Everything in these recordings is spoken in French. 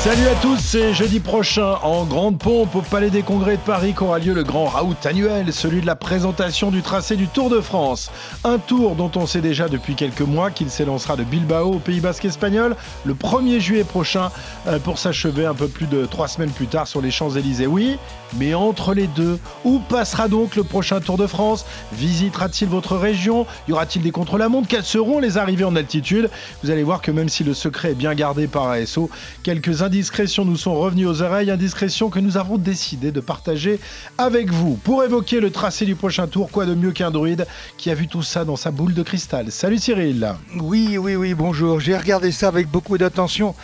Salut à tous, c'est jeudi prochain en grande pompe au Palais des Congrès de Paris qu'aura lieu le grand raout annuel, celui de la présentation du tracé du Tour de France. Un tour dont on sait déjà depuis quelques mois qu'il s'élancera de Bilbao au Pays Basque espagnol le 1er juillet prochain euh, pour s'achever un peu plus de trois semaines plus tard sur les Champs-Élysées. Oui, mais entre les deux, où passera donc le prochain Tour de France? Visitera-t-il votre région? Y aura-t-il des contre-la-montre? Quelles seront les arrivées en altitude? Vous allez voir que même si le secret est bien gardé par ASO, quelques indiscrétions nous sont revenues aux oreilles, indiscrétions que nous avons décidé de partager avec vous. Pour évoquer le tracé du prochain tour, quoi de mieux qu'un druide qui a vu tout ça dans sa boule de cristal Salut Cyril Oui, oui, oui, bonjour. J'ai regardé ça avec beaucoup d'attention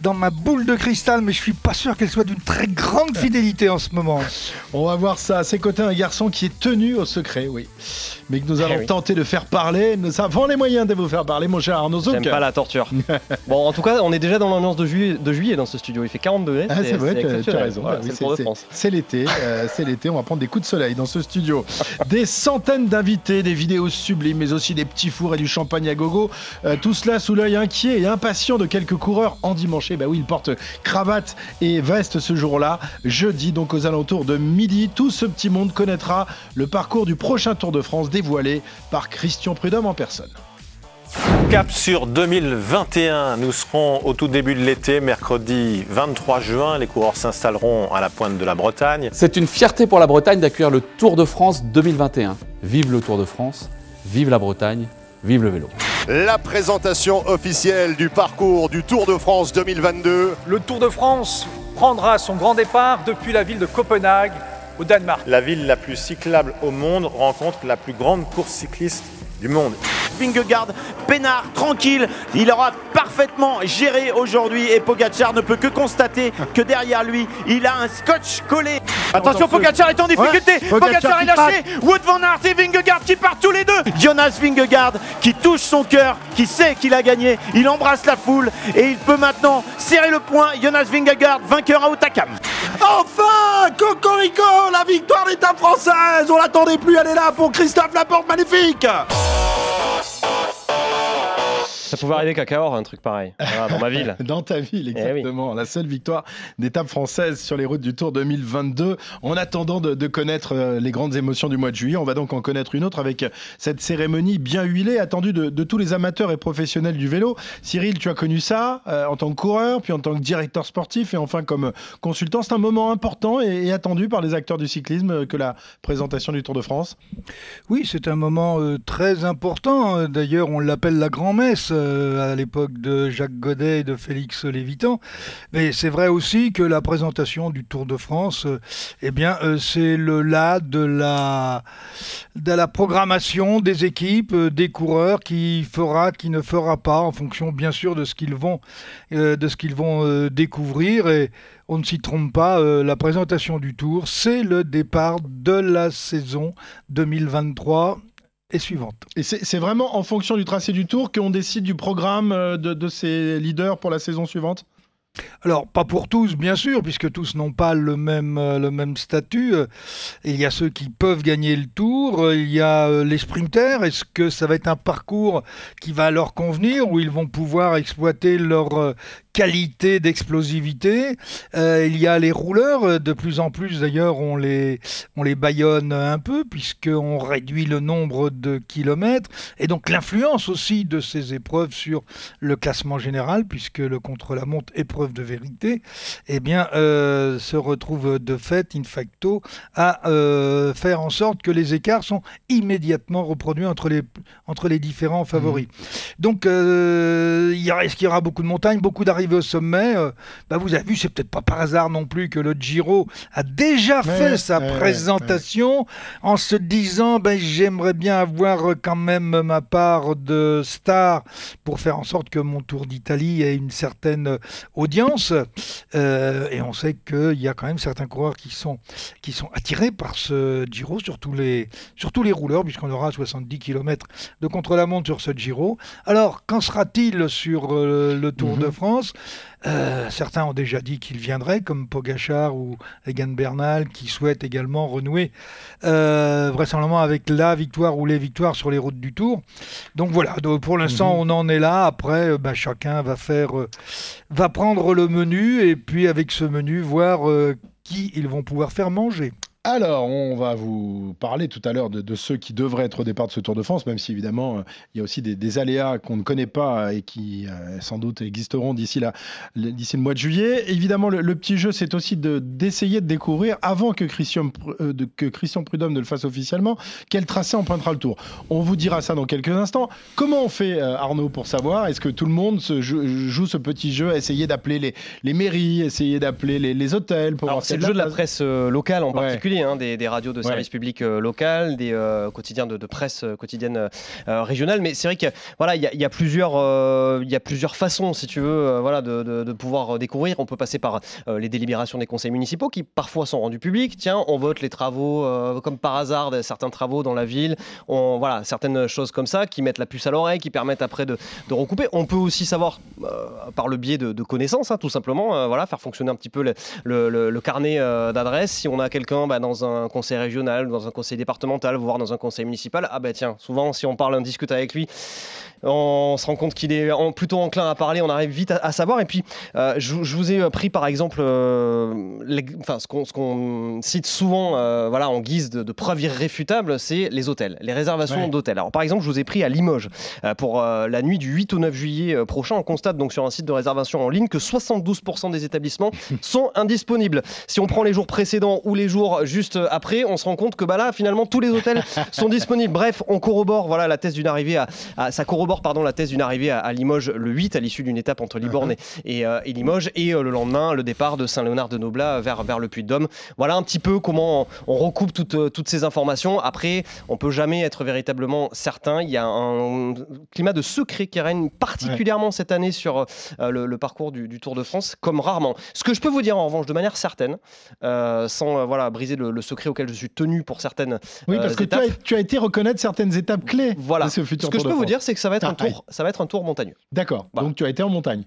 dans ma boule de cristal, mais je suis pas sûr qu'elle soit d'une très grande fidélité en ce moment. On va voir ça. À ses côtés, un garçon qui est tenu au secret, oui. Mais que nous allons Eh oui. tenter de faire parler. Nous avons les moyens de vous faire parler, mon cher Arnaud Zouk. J'aime pas la torture. bon, en tout cas, on est déjà dans l'ambiance de juillet, de juillet dans ce studio. Il fait 40 degrés. Ah, c'est vrai, tu- as raison. Voilà, oui, c'est l'été, euh, c'est l'été, on va prendre des coups de soleil dans ce studio. Des centaines d'invités, des vidéos sublimes, mais aussi des petits fours et du champagne à gogo. Euh, tout cela sous l'œil inquiet et impatient de quelques coureurs endimanchés. Bah oui, ils portent cravate et veste ce jour-là. Jeudi, donc aux alentours de midi, tout ce petit monde connaîtra le parcours du prochain Tour de France dévoilé par Christian Prudhomme en personne. Cap sur 2021, nous serons au tout début de l'été, mercredi 23 juin. Les coureurs s'installeront à la pointe de la Bretagne. C'est une fierté pour la Bretagne d'accueillir le Tour de France 2021. Vive le Tour de France, vive la Bretagne, vive le vélo. La présentation officielle du parcours du Tour de France 2022. Le Tour de France prendra son grand départ depuis la ville de Copenhague, au Danemark. La ville la plus cyclable au monde rencontre la plus grande course cycliste du monde. Vingegaard, peinard, tranquille, il aura parfaitement géré aujourd'hui et Pogacar ne peut que constater que derrière lui, il a un scotch collé. Attention, Pogacar est en difficulté, Ouais, Pogacar Pogacar est lâché, Wood van Aert et Vingegaard qui partent tous les deux. Jonas Vingegaard qui touche son cœur, qui sait qu'il a gagné, il embrasse la foule et il peut maintenant serrer le point. Jonas Vingegaard, vainqueur à Otakam. Enfin Cocorico La victoire d'étape française On l'attendait plus, elle est là pour Christophe Laporte, magnifique Ça pouvait arriver qu'à Cahors, un truc pareil. Voilà, dans ma ville. Dans ta ville, Eh oui. exactement. La seule victoire d'étape française sur les routes du Tour 2022. En attendant de, de connaître euh, les grandes émotions du mois de juillet, on va donc en connaître une autre avec cette cérémonie bien huilée, attendue de, de tous les amateurs et professionnels du vélo. Cyril, tu as connu ça euh, en tant que coureur, puis en tant que directeur sportif et enfin comme consultant. C'est un moment important et, et attendu par les acteurs du cyclisme euh, que la présentation du Tour de France. Oui, c'est un moment euh, très important. Euh, D'ailleurs, on l'appelle la grand-messe euh, à l'époque de Jacques Godet et de Félix Lévitan. Mais c'est vrai aussi que la présentation du Tour de France, euh, eh bien, euh, c'est le là de la, de la programmation des équipes, des coureurs, qui fera, qui ne fera pas, en fonction bien sûr de ce qu'ils vont, de ce qu'ils vont découvrir. Et on ne s'y trompe pas, la présentation du Tour, c'est le départ de la saison 2023 et suivante. Et c'est vraiment en fonction du tracé du Tour qu'on décide du programme euh, de, de ces leaders pour la saison suivante? Alors, pas pour tous, bien sûr, puisque tous n'ont pas le même, euh, le même statut. Euh, Il y a ceux qui peuvent gagner le tour, euh, il y a les sprinters. Est-ce que ça va être un parcours qui va leur convenir, où ils vont pouvoir exploiter leur qualité d'explosivité? Il y a les rouleurs, de plus en plus d'ailleurs, on les, on les baillonne un peu, puisqu'on réduit le nombre de kilomètres, et donc l'influence aussi de ces épreuves sur le classement général, puisque le contre-la-montre épreuve de vérité, eh bien, euh, se retrouve de fait, in facto, à euh, faire en sorte que les écarts sont immédiatement reproduits entre les, entre les différents favoris. Donc, euh, est-ce qu'il y aura beaucoup de montagnes, beaucoup d'arrivées au sommet? Euh, bah, Vous avez vu, c'est peut-être pas par hasard non plus que le Giro a déjà Ouais, fait sa ouais, ouais, présentation en se disant ben, j'aimerais bien avoir quand même ma part de star pour faire en sorte que mon Tour d'Italie ait une certaine audience. Euh, et on sait qu'il y a quand même certains coureurs qui sont, qui sont attirés par ce Giro, surtout les, surtout les rouleurs, puisqu'on aura 70 km de contre-la-montre sur ce Giro. Alors, qu'en sera-t-il sur euh, le Tour de France? Euh, certains ont déjà dit qu'ils viendraient, comme Pogachar ou Egan Bernal, qui souhaitent également renouer euh, vraisemblablement avec la victoire ou les victoires sur les routes du Tour. Donc voilà, donc pour l'instant Mhm. on en est là. Après, euh, bah, chacun va faire, va prendre le menu et puis avec ce menu voir qui ils vont pouvoir faire manger. Alors, on va vous parler tout à l'heure de, de ceux qui devraient être au départ de ce Tour de France, même si évidemment, euh, il y a aussi des, des aléas qu'on ne connaît pas et qui euh, sans doute existeront d'ici le- d'ici le mois de juillet. Évidemment, le, le petit jeu, c'est aussi de- d'essayer de, découvrir, avant que Christian, Pr- euh, que Christian Prudhomme ne le fasse officiellement, quel tracé empruntera le Tour. On vous dira ça dans quelques instants. Comment on fait, Arnaud, pour savoir Est-ce que tout le monde se joue, joue ce petit jeu, essayer d'appeler les, les mairies, essayer d'appeler les, les hôtels pour c'est le jeu de la presse locale en Ouais. particulier, hein, des, des radios de Ouais. service public euh, local, des euh, quotidiens de, de presse euh, quotidienne régionale. Mais c'est vrai que voilà, il y, a- y a plusieurs, il y a plusieurs façons, si tu veux, voilà, de, de- de pouvoir découvrir. On peut passer par les délibérations des conseils municipaux qui parfois sont rendus publics. Tiens, on vote les travaux, comme par hasard, certains travaux dans la ville. On, voilà, certaines choses comme ça qui mettent la puce à l'oreille, qui permettent après de, recouper. On peut aussi savoir par le biais de, connaissances, hein, tout simplement, voilà, faire fonctionner un petit peu le, le- le- le carnet d'adresses. Si on a quelqu'un bah, dans un conseil régional, dans un conseil départemental, voire dans un conseil municipal, ah bah tiens, souvent si on parle, on discute avec lui, on se rend compte qu'il est en- plutôt enclin à parler, on arrive vite à, à savoir. Et puis, euh, je, je vous ai pris par exemple euh, l'ex- enfin, ce qu'on cite souvent euh, voilà, en guise de, de preuve irréfutable, c'est les hôtels, les réservations Ouais. d'hôtels. Alors par exemple, je vous ai pris à Limoges euh, pour euh, la nuit du 8 au 9 juillet euh, prochain. On constate donc sur un site de réservation en ligne que 72% des établissements sont indisponibles. Si on prend les jours précédents ou les jours juste après, on se rend compte que bah là, finalement, tous les hôtels sont disponibles. Bref, on corrobore voilà, la thèse d'une arrivée à, à- ça corrobore pardon, la thèse d'une arrivée à, à Limoges le 8 à l'issue d'une étape entre Libourne et, et, euh, et Limoges et euh, le lendemain le départ de Saint-Léonard de Noblat vers, vers le Puy-de-Dôme. Voilà un petit peu comment on, on recoupe toutes, euh, toutes ces informations. Après, on peut jamais être véritablement certain. Il y a un climat de secret qui règne particulièrement cette année sur euh, le, le parcours du, du Tour de France, comme rarement. Ce que je peux vous dire en revanche de manière certaine, sans voilà, briser le, le secret auquel je suis tenu pour certaines Oui, parce que tu as, tu as été reconnaître certaines étapes clés Voilà. de ce futur Ce que Tour je peux de vous France. dire, c'est que ça va être un tour, ça va être un tour montagneux. D'accord. Voilà. Donc tu as été en montagne.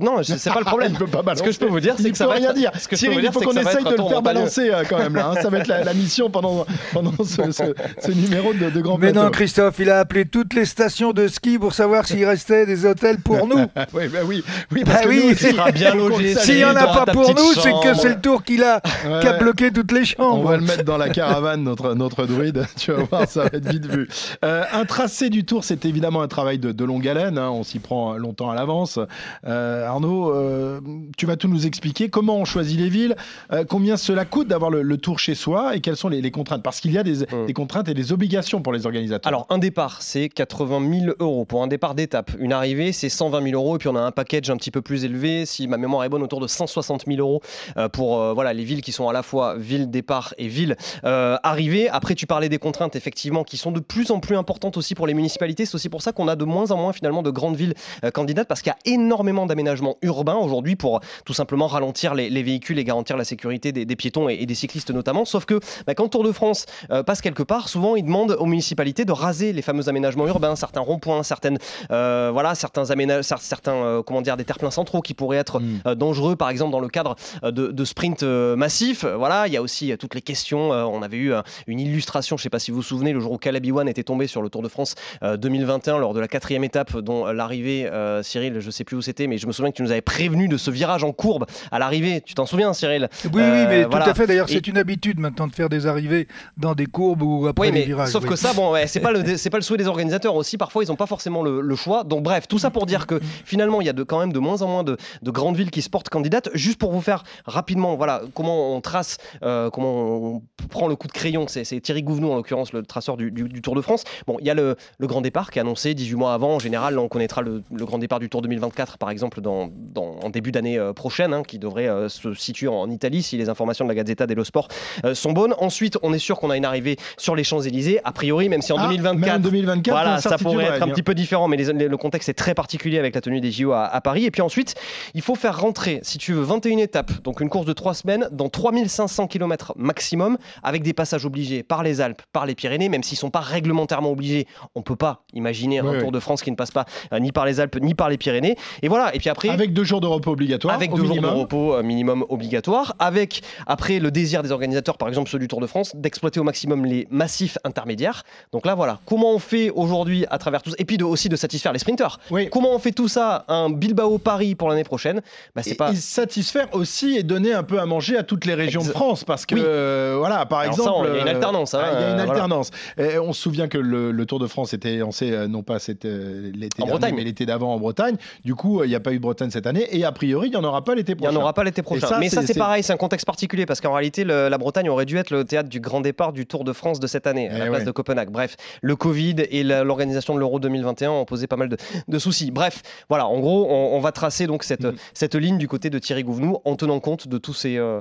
Non, c'est pas le problème. Il peut pas Ce que je peux vous dire, c'est que ça peut va rien être. dire. Ce que je peux il dire, faut c'est qu'on essaye de le tour faire balancer euh, quand même là. hein. Ça va être la, la mission pendant, pendant ce, ce- ce numéro de, de Grand Mais non. Christophe, il a appelé toutes les stations de ski pour savoir s'il restait des hôtels pour nous. oui, bah oui, oui, Bah parce que oui, nous aussi, il sera bien logé. S'il n'y en a pas pour nous, c'est que c'est le tour qu'il a, Ouais. qui a bloqué toutes les On chambres. va le mettre dans la caravane, notre, notre druide. Tu vas voir, ça va être vite vu. Euh, un tracé du tour, c'est évidemment un travail de, de longue haleine. hein. On s'y prend longtemps à l'avance. Euh, Arnaud, euh, tu vas tout nous expliquer. Comment on choisit les villes euh, Combien cela coûte d'avoir le, le tour chez soi Et quelles sont les, les contraintes? Parce qu'il y a des, Mm. des contraintes et des obligations pour les organisateurs. Alors, un départ, c'est 80 000 euros pour un départ d'étape. Une arrivée, c'est 120 000 euros. Et puis, on a un package un petit peu plus élevé, si ma mémoire est bonne, autour de 160 000 euros euh, pour euh, voilà, les villes qui sont à la fois ville départ et ville euh, arrivée. Après, tu parlais des contraintes, effectivement, qui sont de plus en plus importantes aussi pour les municipalités. C'est aussi pour ça qu'on a de moins en moins, finalement, de grandes villes euh, candidates, parce qu'il y a énormément d'aménagements urbains aujourd'hui pour tout simplement ralentir les, les véhicules et garantir la sécurité des, des piétons et, et des cyclistes notamment. Sauf que bah, quand le Tour de France euh, passe quelque part, souvent ils demandent aux municipalités de raser les fameux aménagements urbains, certains ronds-points, certaines euh, voilà, certains aménagements, certains euh, comment dire des terre-pleins centraux qui pourraient être Mm. dangereux, par exemple dans le cadre de, de sprints massifs. Voilà, il y a aussi toutes les questions. on avait eu une illustration, je ne sais pas si vous vous souvenez, le jour où Caleb Ewan était tombé sur le Tour de France euh, 2021 lors de la quatrième étape, dont l'arrivée, Cyril, je ne sais plus où c'était, mais je me souviens que tu nous avais prévenu de ce virage en courbe à l'arrivée. Tu t'en souviens, Cyril Oui, oui, Euh, mais voilà. tout à fait. D'ailleurs, Et- c'est une habitude maintenant de faire des arrivées dans des courbes ou après Oui, les mais virages. sauf oui. que ça, bon, ouais, c'est pas le c'est pas le souhait des organisateurs aussi. Parfois, ils n'ont pas forcément le, le choix. Donc, bref, tout ça pour dire que finalement, il y a de, quand même de moins en moins de, de grandes villes qui se portent candidates. Juste pour vous faire rapidement, voilà, comment on trace, euh, comment on prend le coup de crayon. C'est c'est Thierry Gouvenou en l'occurrence, le traceur du, du- du Tour de France. Bon, il y a le, le grand départ qui est annoncé 18 mois avant. En général, là, on connaîtra le, le grand départ du Tour 2024, par exemple, dans, dans- en début d'année euh, prochaine, hein, qui devrait euh, se situer en Italie si les informations de la Gazzetta dello Sport euh, sont bonnes. Ensuite, on est sûr qu'on a une arrivée sur les Champs-Élysées, a priori, même si en Ah, 2024. même en 2024, Voilà, ça pourrait être un petit peu différent, mais les- les- le contexte est très particulier avec la tenue des JO à, à Paris. Et puis ensuite, il faut faire rentrer, si tu veux, 21 étapes, donc une course de 3 semaines, dans 3500 km maximum, avec des passages obligés par les Alpes, par les Pyrénées, même s'ils sont pas réglementairement obligés. On peut pas imaginer Oui, un oui. Tour de France qui ne passe pas euh, ni par les Alpes ni par les Pyrénées. Et voilà. Et puis après, Avec deux jours de repos obligatoires. avec deux jours minimum. de repos euh, minimum obligatoire, avec après le désir des organisateurs, par exemple ceux du Tour de France, d'exploiter au maximum les massifs intermédiaires. Donc là, voilà, comment on fait aujourd'hui à travers tout ça, et puis de- aussi de satisfaire les sprinteurs. Oui. Comment on fait tout ça, un Bilbao-Paris pour l'année prochaine? Bah, C'est Et, pas. et satisfaire aussi et donner un peu à manger à toutes les régions de France parce que Oui. euh, voilà par Alors exemple il y a une euh, alternance, hein, ah, il y a une voilà. alternance Et on se souvient que le, le Tour de France était on sait euh, non pas c'était l'été En dernier, Bretagne. mais l'été d'avant en Bretagne du coup il n'y a pas eu de Bretagne cette année et a priori il n'y en aura pas l'été Il n'y prochain en aura pas l'été prochain. ça, Mais ça, c'est- pareil, c'est un contexte particulier parce qu'en réalité, le- la Bretagne aurait dû être le théâtre du grand départ du Tour de France de cette année, à Eh la place ouais. de Copenhague. Bref, le Covid et l'organisation de l'Euro 2021 ont posé pas mal de, de soucis. Bref, voilà, en gros, on, on va tracer donc cette, Mm. cette ligne du côté de Thierry Gouvenou en tenant compte de tous ces, euh,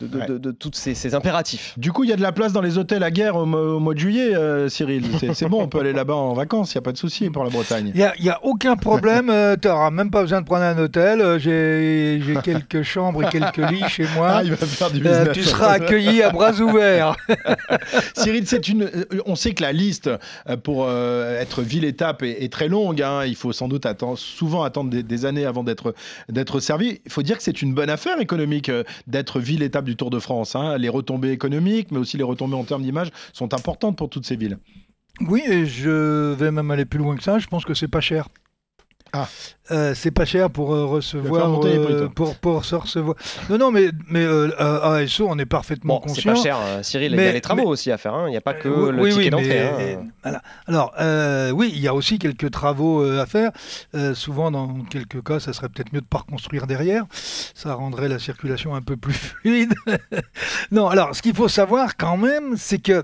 de, de- Ouais. de- de toutes ces, ces impératifs. du coup il y a de la place dans les hôtels à guerre au, mo- au mois de juillet euh, Cyril c'est bon on peut aller là-bas en vacances il n'y a pas de souci pour la Bretagne Il n'y a, y a aucun problème, tu n'auras même pas besoin de prendre un hôtel. euh, J'ai quelques chambres et quelques lits chez moi. ah, il va faire du Euh, business tu seras accueilli à bras ouverts. Cyril, c'est une. euh, On sait que la liste pour être ville-étape est, est très longue. hein. Il faut sans doute attendre, souvent attendre des, des années avant d'être d'être servi. Il faut dire que c'est une bonne affaire économique d'être ville-étape du Tour de France. hein. Les retombées économiques, mais aussi les retombées en termes d'image, sont importantes pour toutes ces villes. Oui, et je vais même aller plus loin que ça. Je pense que c'est pas cher. Ah. Euh, c'est pas cher pour euh, recevoir, euh, pour, pour se recevoir. Non, non, mais, mais euh, à ASO, on est parfaitement Bon, c'est conscient. pas cher, euh, Cyril, il y a les travaux mais- aussi à faire. hein. Il n'y a pas que Euh, le oui, ticket oui, d'entrée. hein. voilà. Alors, euh, oui, il y a aussi quelques travaux euh, à faire. Euh, souvent, dans quelques cas, ça serait peut-être mieux de pas reconstruire derrière. Ça rendrait la circulation un peu plus fluide. non, alors, ce qu'il faut savoir quand même, c'est que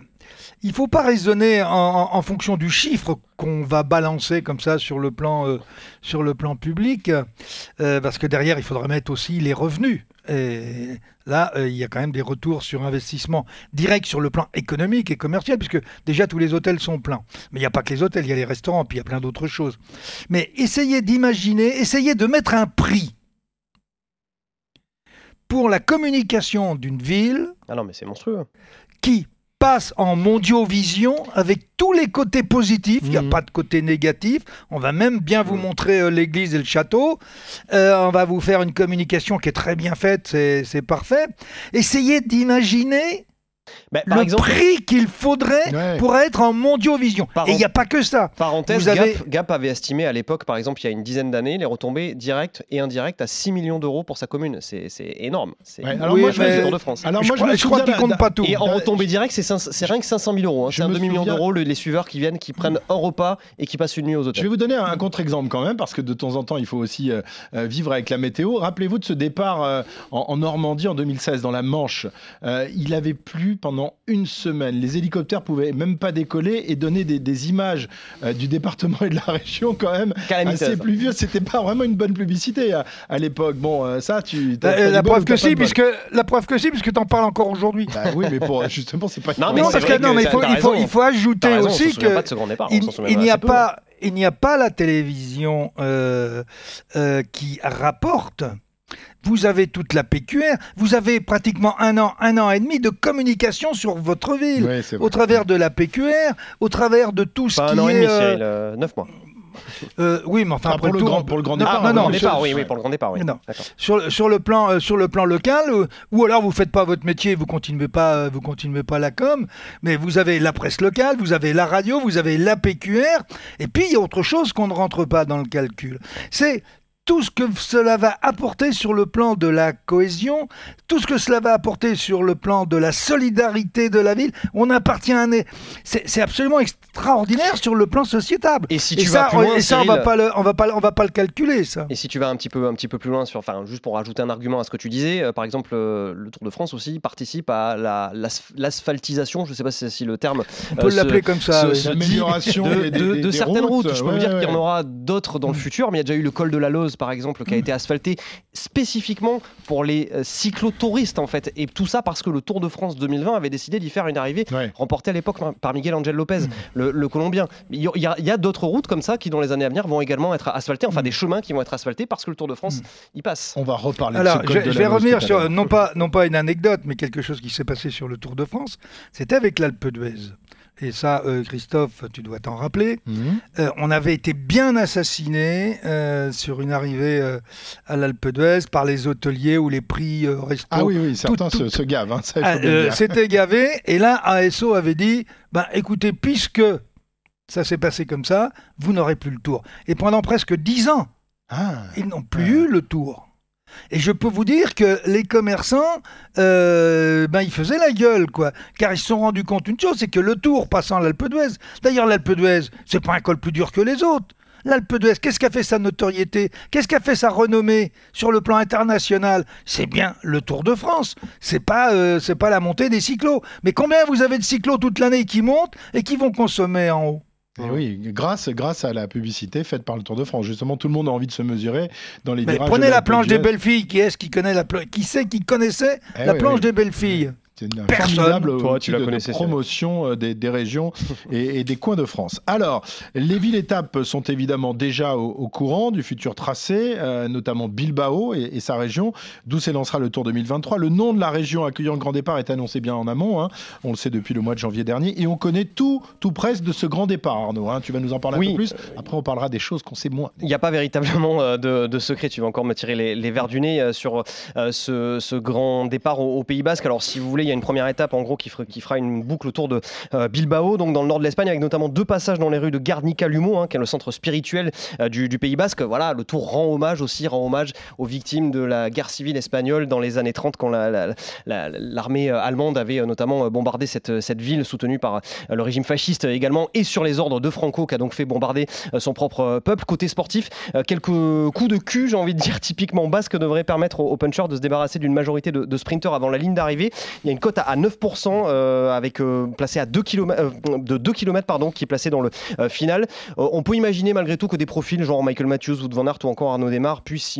il ne faut pas raisonner en, en- en fonction du chiffre qu'on va balancer comme ça sur le plan, euh, sur le plan public, euh, parce que derrière, il faudrait mettre aussi les revenus. Et là, euh, il y a quand même des retours sur investissement direct sur le plan économique et commercial, puisque déjà tous les hôtels sont pleins. Mais il n'y a pas que les hôtels, il y a les restaurants, puis il y a plein d'autres choses. Mais essayez d'imaginer, essayez de mettre un prix pour la communication d'une ville Ah non, mais c'est monstrueux. qui passe en mondiovision avec tous les côtés positifs, il n'y a Mhm. pas de côté négatif, on va même bien vous montrer euh, l'église et le château, Euh, on va vous faire une communication qui est très bien faite, c'est parfait. Essayez d'imaginer Bah, par le exemple, prix qu'il faudrait Ouais. pour être en mondiovision. Par Et il n'y a pas que ça. Parenthèse, Vous avez- Gap, Gap avait estimé à l'époque, par exemple, il y a une dizaine d'années, les retombées directes et indirectes à 6 millions d'euros pour sa commune. C'est c'est énorme. C'est Ouais, alors Oui, moi, je Tour de France. Alors je moi, je je crois qu'il compte pas tout. Et en retombées directes, c'est rien que 500 000 euros. hein. Je C'est un demi-million souviens- d'euros le- les suiveurs qui viennent, qui prennent un repas et qui passent une nuit aux Je hôtels. vais vous donner un contre-exemple quand même, parce que de temps en temps, il faut aussi euh, euh, vivre avec la météo. Rappelez-vous de ce départ euh, en, en Normandie en 2016, dans la Manche. Euh, il avait plu pendant une semaine. Les hélicoptères pouvaient même pas décoller et donner des, des images euh, du département et de la région quand même Calamiteuse. assez pluvieux. C'était pas vraiment une bonne publicité à, à l'époque. Bon, euh, ça, tu. Euh, la preuve que si, puisque la preuve que si, puisque t'en parles encore aujourd'hui. Bah oui, mais pour, justement, c'est pas. Non, mais non, parce que non, mais il faut, il faut, raison. il faut ajouter raison, aussi que pas de départ, il, n'y a peu. pas, il n'y a pas la télévision euh, euh, qui rapporte. Vous avez toute la PQR, vous avez pratiquement un an, un an et demi de communication sur votre ville, vrai. au travers de la PQR, au travers de tout ce Pas qui un an et est. demi, euh, Cyril, 9 mois. euh, oui, mais enfin Ah, après pour le tour, grand- on- pour le grand Non, départ, non, hein, non, départ, oui, oui, pour le grand départ, oui. Non. D'accord. sur, sur le plan euh, sur le plan local euh, ou alors vous faites pas votre métier vous continuez pas euh, vous continuez pas la com mais vous avez la presse locale vous avez la radio vous avez la PQR et puis il y a autre chose qu'on ne rentre pas dans le calcul c'est tout ce que cela va apporter sur le plan de la cohésion, tout ce que cela va apporter sur le plan de la solidarité de la ville, on appartient à un... C'est absolument extraordinaire sur le plan sociétable. Et si tu ça, vas plus on- loin, et ça on va pas le, on va pas, le- on va pas le calculer ça. Et si tu vas un petit peu, un petit peu plus loin sur, enfin, juste pour rajouter un argument à ce que tu disais, euh, par exemple, euh, le Tour de France aussi participe à la, l'as- l'asphaltisation, je ne sais pas si, si le terme. On peut euh, l'appeler comme ça. oui. L'amélioration de, des- des- de- des- de des certaines routes. routes, Je peux vous ouais, dire qu'il y en aura d'autres dans le futur, mais il y a déjà eu le col de la Lose, par exemple, qui a été asphalté spécifiquement pour les euh, cyclotouristes, en fait. Et tout ça parce que le Tour de France 2020 avait décidé d'y faire une arrivée Ouais. remportée à l'époque par- Miguel Angel Lopez, le, le Colombien. Il y a, d'autres routes comme ça qui, dans les années à venir, vont également être asphaltées, enfin des chemins qui vont être asphaltés parce que le Tour de France y passe. On va reparler Alors, de ce je, de je vais revenir sur, non pas, non pas une anecdote, mais quelque chose qui s'est passé sur le Tour de France. C'était avec l'Alpe d'Huez. Et ça, euh, Christophe, tu dois t'en rappeler, Mhm. euh, on avait été bien assassiné euh, sur une arrivée à l'Alpe d'Huez par les hôteliers où les prix resto. Ah oui, oui, certains tout- se, se gavent. hein, Ah. C'était gavé. Et là, ASO avait dit ben, écoutez, puisque ça s'est passé comme ça, vous n'aurez plus le tour. Et pendant presque dix ans, Ah, ils n'ont plus eu le tour. Et je peux vous dire que les commerçants, euh, ben, ils faisaient la gueule, quoi. Car ils se sont rendus compte d'une chose, c'est que le tour passant l'Alpe d'Huez, d'ailleurs l'Alpe d'Huez, c'est pas un col plus dur que les autres. L'Alpe d'Huez, qu'est-ce qu'a fait sa notoriété? Qu'est-ce qu'a fait sa renommée sur le plan international? C'est bien le Tour de France. C'est pas, euh, c'est pas la montée des cyclos. Mais combien vous avez de cyclos toute l'année qui montent et qui vont consommer en haut? Et oui, grâce, grâce à la publicité faite par le Tour de France. Justement, tout le monde a envie de se mesurer dans les Mais prenez la planche des belles filles. Qui est-ce qui connaît la pla- Qui sait qui connaissait Eh la oui, planche oui. des belles filles? C'est une Personne. formidable Toi, outil tu la de- de connaissais, celle-là. promotion euh, des, des régions et, et des coins de France. Alors, les villes-étapes sont évidemment déjà au, au courant du futur tracé, euh, notamment Bilbao et, et sa région, d'où s'élancera le Tour 2023. Le nom de la région accueillant le grand départ est annoncé bien en amont, hein. on le sait depuis le mois de janvier dernier, et on connaît tout, tout presque de ce grand départ, Arnaud. hein. Tu vas nous en parler un peu plus. Après, on parlera des choses qu'on sait moins. Il n'y a pas véritablement euh, de, de secret. Tu vas encore me tirer les, les verres du nez sur euh, ce, ce grand départ au, au Pays Basque. Alors, si vous voulez, il y a une première étape en gros qui, fera- une boucle autour de euh, Bilbao, donc dans le nord de l'Espagne, avec notamment deux passages dans les rues de Garnica-Lumo, hein, qui est le centre spirituel euh, du, Pays Basque. Voilà, le tour rend hommage aussi, rend hommage aux victimes de la guerre civile espagnole dans les années 30, quand la- la- la- l'armée euh, allemande avait notamment bombardé cette, ville soutenue par le régime fasciste également, et sur les ordres de Franco, qui a donc fait bombarder son propre peuple. Côté sportif, quelques coups de cul, j'ai envie de dire, typiquement basque, devraient permettre aux, punchers de se débarrasser d'une majorité de, de sprinters avant la ligne d'arrivée. Il y a une cote à, à 9%, euh, avec euh, placé à 2 km, de 2 km pardon, qui est placé dans le euh, final. Euh, on peut imaginer malgré tout que des profils genre Michael Matthews, Wout van Aert ou encore Arnaud Demar puissent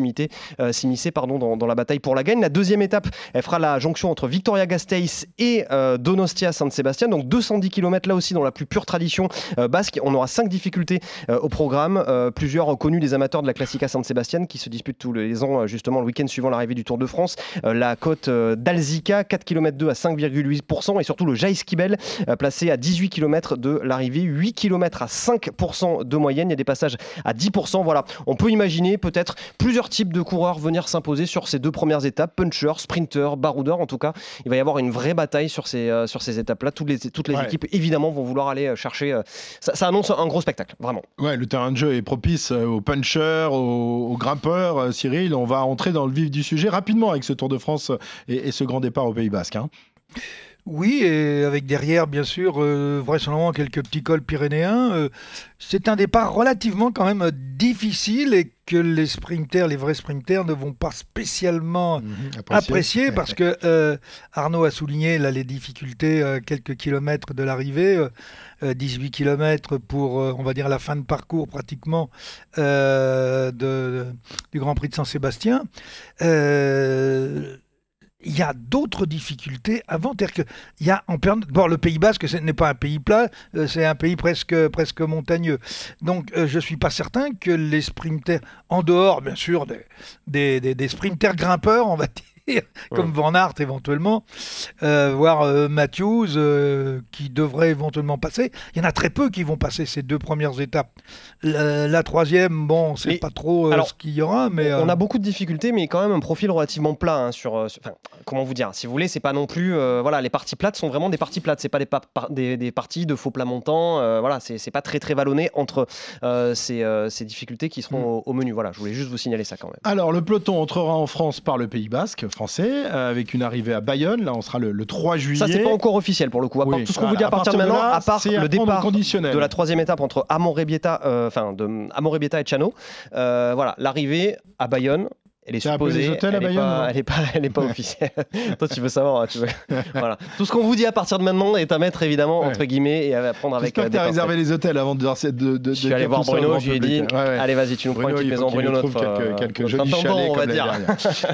euh, s'immiscer pardon, dans, la bataille pour la gagne. La deuxième étape, elle fera la jonction entre Victoria-Gasteiz et euh, Donostia-Saint-Sébastien, donc 210 km là aussi dans la plus pure tradition euh, basque. On aura cinq difficultés euh, au programme, euh, plusieurs connus des amateurs de la Classica Saint-Sébastien qui se disputent tous les ans, euh, justement le week-end suivant l'arrivée du Tour de France. Euh, la côte euh, d'Alzica, 4 km 2 à 5,8%, et surtout le Jaïskibel, euh, placé à 18 km de l'arrivée, 8 km à 5% de moyenne. Il y a des passages à 10%. Voilà, on peut imaginer peut-être plusieurs types de coureurs venir s'imposer sur ces deux premières étapes, puncher, sprinter, baroudeur. En tout cas, il va y avoir une vraie bataille sur ces, euh, sur ces étapes-là. Toutes les, toutes les Ouais. équipes, évidemment, vont vouloir aller euh, chercher. euh, ça, ça annonce un gros spectacle, vraiment. Ouais, le terrain de jeu est propice aux punchers, aux, aux grimpeurs. Cyril, on va entrer dans le vif du sujet rapidement avec ce Tour de France et, et ce grand départ au Pays Basque. hein. Oui, et avec derrière, bien sûr, euh, vraisemblablement quelques petits cols pyrénéens. euh, c'est un départ relativement quand même difficile et que les sprinters, les vrais sprinters, ne vont pas spécialement apprécier parce que euh, Arnaud a souligné là, les difficultés euh, quelques kilomètres de l'arrivée, euh, euh, 18 kilomètres pour, on va dire, la fin de parcours pratiquement de- du Grand Prix de Saint-Sébastien. Il y a d'autres difficultés avant. Que il y a en Bon, le Pays Basque, ce n'est pas un pays plat, euh, c'est un pays presque, presque montagneux. Donc, euh, je ne suis pas certain que les sprinters, en dehors, bien sûr, des, des, des- des sprinters grimpeurs, on va dire, comme Van Aert éventuellement, euh, voire euh, Matthews, euh, qui devrait éventuellement passer. Il y en a très peu qui vont passer ces deux premières étapes. La, la troisième, bon, c'est pas trop euh, alors, ce qu'il y aura, mais... On euh, a beaucoup de difficultés, mais quand même un profil relativement plat. hein, sur, sur- enfin, comment vous dire Si vous voulez, c'est pas non plus. euh, voilà, les parties plates sont vraiment des parties plates. C'est pas des, pa- par- des, des parties de faux plats montants. euh, voilà, c'est pas très très vallonné entre euh, ces, euh, ces difficultés qui seront au, au menu. Voilà, je voulais juste vous signaler ça quand même. Alors, le peloton entrera en France par le Pays Basque français, euh, avec une arrivée à Bayonne. Là, on sera le, le 3 juillet. Ça, c'est pas encore officiel pour le coup. À part- Oui. tout ce qu'on vous dit à partir de maintenant, là, à part le départ conditionnel. de la troisième étape entre Amorebieta, euh, enfin de Amorebieta et Chano. Euh, voilà, l'arrivée à Bayonne. Elle est supposée. hôtels elle, est Bayonne, pas, elle est pas, elle est pas officielle. Toi, tu veux savoir. hein, Tu veux... voilà. Tout ce qu'on vous dit à partir de maintenant est à mettre évidemment Ouais. entre guillemets et à prendre avec. J'espère euh, que pincettes. réservé les hôtels avant de de, de, Je suis allé voir Bruno, je lui ai dit Ouais, ouais. Allez, vas-y, tu nous prends Bruno, une petite maison, Bruno, notre. quelques, euh, quelques jolis chalets on va dire.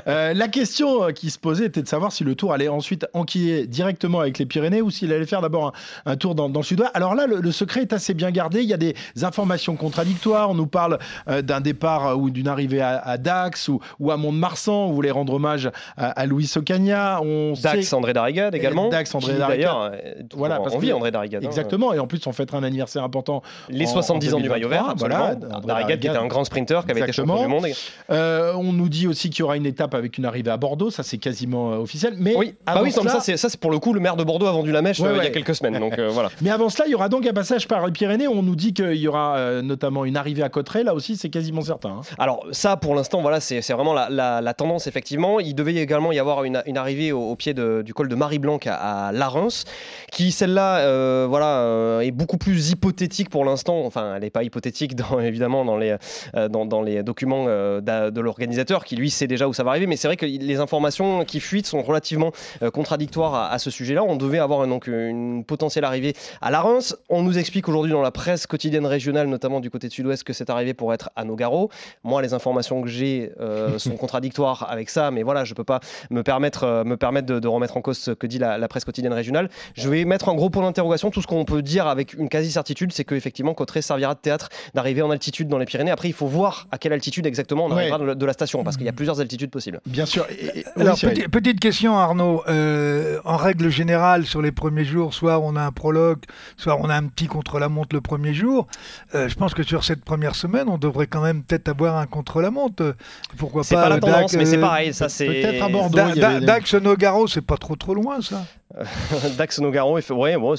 Euh, la question qui se posait était de savoir si le tour allait ensuite enquiller directement avec les Pyrénées ou s'il allait faire d'abord un, un tour dans, dans le sud-ouest. Alors là, le, le secret est assez bien gardé. Il y a des informations contradictoires. On nous parle d'un départ ou d'une arrivée à, à Dax ou, ou à Mont-de-Marsan, vous voulez rendre hommage à, à Louis Ocaña. On Dax sait- André Darrigade également. Dax André. D'ailleurs, euh, Voilà, parce on vit que- André Darrigade. hein. Exactement, et en plus on fêtera un anniversaire important. Les en- 70 en ans du maillot 2023, vert. Voilà, Darrigade qui était un grand sprinter qui avait été champion Exactement. du monde. Euh, on nous dit aussi qu'il y aura une étape avec une arrivée à Bordeaux, ça c'est quasiment euh, officiel. Mais Oui, ah oui, cela- ça c'est ça c'est pour le coup le maire de Bordeaux a vendu la mèche Ouais, euh, il y a quelques semaines. Donc euh, voilà. Mais avant cela, il y aura donc un passage par les Pyrénées. On nous dit qu'il y aura euh, notamment une arrivée à Cotteret. Là aussi, c'est quasiment certain. hein. Alors ça, pour l'instant, voilà, c'est c'est vraiment la, tendance effectivement. Il devait également y avoir une, arrivée au, pied du col de Marie-Blanc à, à Larens, qui celle-là, euh, voilà, euh, est beaucoup plus hypothétique pour l'instant. Enfin, elle n'est pas hypothétique évidemment dans les euh, documents de l'organisateur, qui lui sait déjà où ça va arriver. Mais c'est vrai que les informations qui fuitent sont relativement contradictoires à, ce sujet-là. On devait avoir donc une potentielle arrivée à Larens. On nous explique aujourd'hui dans la presse quotidienne régionale, notamment du côté de sud-ouest, que cette arrivée pourrait être à Nogaro. Moi, les informations que j'ai sont contradictoires avec ça, mais voilà, je peux pas me permettre, euh, me permettre de, de remettre en cause ce que dit la, la presse quotidienne régionale. Je vais mettre un gros point d'interrogation. Tout ce qu'on peut dire avec une quasi-certitude, c'est qu'effectivement, Cotteret servira de théâtre d'arriver en altitude dans les Pyrénées. Après, il faut voir à quelle altitude exactement on arrivera de la- de la station, parce qu'il y a plusieurs altitudes possibles. Bien sûr. Et- et- oui, Alors, petit- petite question, Arnaud. Euh, en règle générale, sur les premiers jours, soit on a un prologue, soit on a un petit contre-la-montre le premier jour. Euh, je pense que sur cette première semaine, on devrait quand même peut-être avoir un contre-la-montre. Pourquoi pas, pas la tendance, Dac, mais c'est euh, pareil. Ça, c'est peut-être à Bordeaux. Da- Da- avait Dax Nogaro, c'est pas trop trop loin ça. Dax Nogaro, il fait... ouais, bon,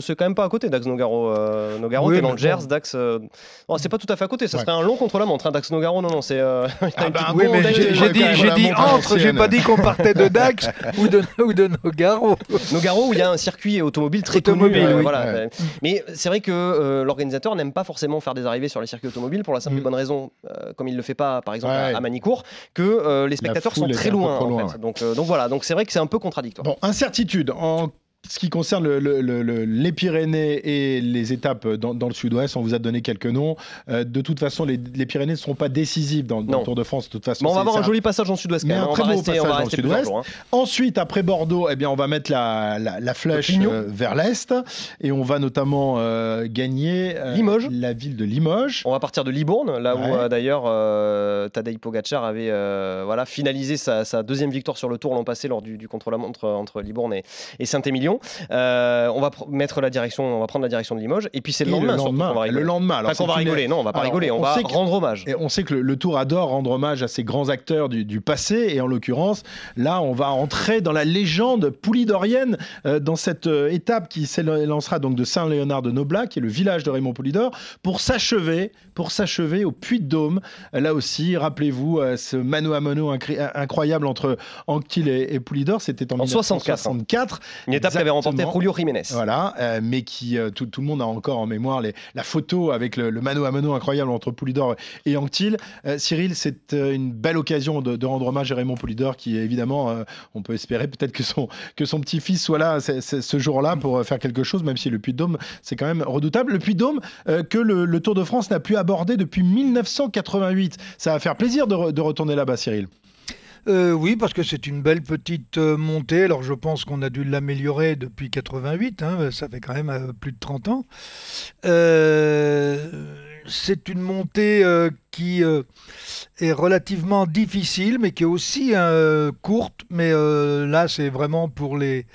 c'est quand même pas à côté. Dax Nogaro, euh, Nogaro, Oui, t'es dans le Gers. Dax, euh, non, c'est pas tout à fait à côté. Ça Ouais. serait un long contre la montre. hein. Dax Nogaro, non, non, c'est. euh, Ah bah, Oui, bon mais Dax, j'ai dit, j'ai entre, j'ai pas dit qu'on partait de Dax ou de, ou de Nogaro. Nogaro où il y a un circuit automobile très Automobile, connu. euh, oui. voilà. Ouais. Mais c'est vrai que euh, l'organisateur n'aime pas forcément faire des arrivées sur les circuits automobiles pour la simple et Mm. bonne raison, euh, comme il le fait pas par exemple Ouais. à, à Manicourt, que euh, les spectateurs sont très loin. donc voilà, donc c'est vrai que c'est un peu contradictoire. Bon, incertitude en ce qui concerne le- le- le- le- les Pyrénées et les étapes dans, dans le sud-ouest. On vous a donné quelques noms. Euh, de toute façon, les, les Pyrénées ne seront pas décisives dans, le Tour de France. De toute façon, on va avoir un joli passage en sud-ouest Mais un On très beau rester, passage dans le sud-ouest. hein. Ensuite, après Bordeaux, eh bien, on va mettre la, la, la flèche euh, vers l'est et on va notamment euh, gagner Limoges. la ville de Limoges. On va partir de Libourne, là où Ouais. d'ailleurs Tadej Pogacar avait voilà, finalisé sa, sa deuxième victoire sur le Tour l'an passé lors du, du contre-la-montre entre Libourne et, et Saint-Émilion. Euh, on va mettre la direction, on va prendre la direction de Limoges et puis c'est le Et lendemain. le surtout lendemain, qu'on va rigoler. le lendemain. Alors, Pas qu'on c'est va rigoler, non, on va pas Alors, rigoler, on, on va que- rendre hommage. Et on sait que le, le Tour adore rendre hommage à ces grands acteurs du, du passé. Et en l'occurrence, là, on va entrer dans la légende poulidorienne euh, dans cette euh, étape qui s'élancera donc de Saint-Léonard de Noblat, qui est le village de Raymond Poulidor, pour s'achever, pour s'achever au Puy-de-Dôme. Euh, Là aussi, rappelez-vous ce mano à mano incroyable entre Anctil et, et Poulidor. C'était en, En 64, 1964. Une étape qu'avait remporté. Julio Jiménez. Voilà, euh, mais qui euh, tout, tout le monde a encore en mémoire les- la photo avec le, le mano à mano incroyable entre Poulidor et Anctil. Euh, Cyril, c'est une belle occasion de, de rendre hommage à Raymond Poulidor, qui évidemment, on peut espérer peut-être que son, que son petit-fils soit là ce jour-là pour faire quelque chose, même si le Puy-de-Dôme, c'est quand même redoutable. Le Puy-de-Dôme que le, le Tour de France n'a pu aborder depuis 1988. Ça va faire plaisir de, re- de retourner là-bas, Cyril. Euh, oui, parce que c'est une belle petite euh, montée. Alors je pense qu'on a dû l'améliorer depuis 88, hein, ça fait quand même euh, plus de 30 ans. C'est une montée qui euh, est relativement difficile, mais qui est aussi euh, courte. Mais euh, là, c'est vraiment pour les,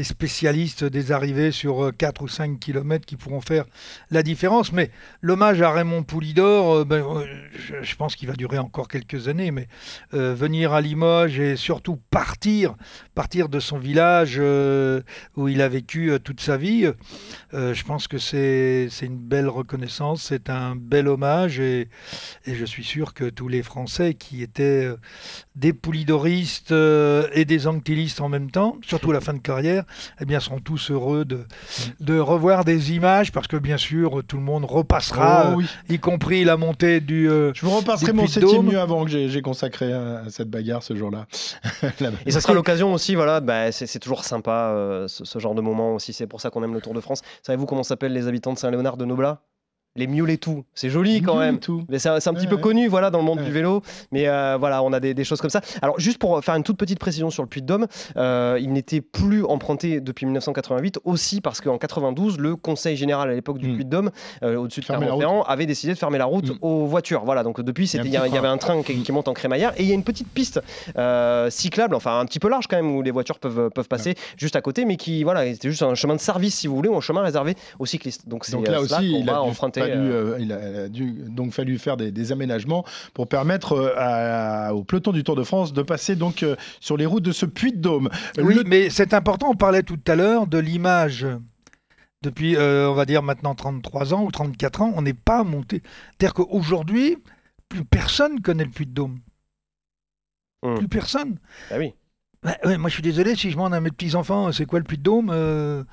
spécialistes des arrivées sur euh, 4 ou 5 kilomètres qui pourront faire la différence. Mais l'hommage à Raymond Poulidor, ben, je, je pense qu'il va durer encore quelques années, mais venir à Limoges et surtout partir, partir de son village où il a vécu toute sa vie, je pense que c'est une belle reconnaissance, c'est un bel hommage et, et je suis sûr que tous les Français qui étaient euh, des poulidoristes euh, et des anctilistes en même temps, surtout à la fin de carrière, eh bien seront tous heureux de, de revoir des images parce que bien sûr tout le monde repassera, Oh euh, oui. y compris la montée du... Je vous repasserai mon septième mieux avant que j'ai consacré à, cette bagarre ce jour-là. Et ça sera l'occasion aussi, voilà, bah, c'est c'est toujours sympa euh, ce, ce genre de moment aussi. C'est pour ça qu'on aime le Tour de France. Savez-vous comment s'appellent les habitants de Saint-Léonard de Noblat? Les Mioletou. C'est joli quand même. Tout. Mais c'est un, c'est un petit Ouais, peu ouais. connu voilà, dans le monde Ouais. du vélo. Mais euh, voilà, on a des, des choses comme ça. Alors, juste pour faire une toute petite précision sur le Puy de Dôme, euh, il n'était plus emprunté depuis 1988, aussi parce qu'en 92, le Conseil général à l'époque du Mm. Puy de Dôme, euh, au-dessus de Clermont-Ferrand, avait décidé de fermer la route Mm. aux voitures. Voilà, donc depuis, il y, avait un train qui, qui monte en crémaillère et il y a une petite piste cyclable, enfin un petit peu large quand même, où les voitures peuvent, peuvent passer juste à côté, mais qui, voilà, c'était juste un chemin de service, si vous voulez, ou un chemin réservé aux cyclistes. Donc c'est là aussi, il va a, dû, emprunter. Fallu, euh, euh, il a dû donc fallu faire des, des aménagements pour permettre euh, à- au peloton du Tour de France de passer donc euh, sur les routes de ce puits de Dôme. Oui, Le- mais c'est important, on parlait tout à l'heure de l'image. Depuis, euh, on va dire maintenant 33 ans ou 34 ans, on n'est pas monté. C'est-à-dire qu'aujourd'hui, plus personne connaît le Puy de Dôme. Hmm. Plus personne. bah oui. Ouais, ouais, moi, je suis désolé si je demande à mes petits-enfants c'est quoi le Puy de Dôme. euh,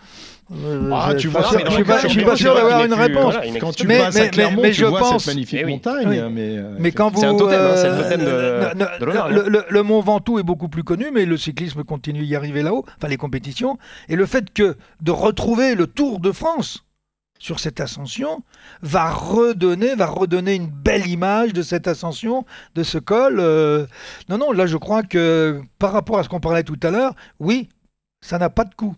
euh, Ah, tu vois, sûr- je suis pas- je suis pas sûr d'avoir une réponse. voilà, il quand tu Mais- passes mais- à Clermont, mais tu je vois pense- cette magnifique oui. montagne. Oui. Mais, euh, Mais quand vous, C'est un totem, hein, c'est le euh, totem de- le, le- le Mont Ventoux est beaucoup plus connu, mais le cyclisme continue d'y arriver là-haut, enfin les compétitions. Et le fait que de retrouver le Tour de France sur cette ascension va redonner, va redonner une belle image de cette ascension, de ce col. euh. Non, non, là je crois que par rapport à ce qu'on parlait tout à l'heure, oui, ça n'a pas de coût.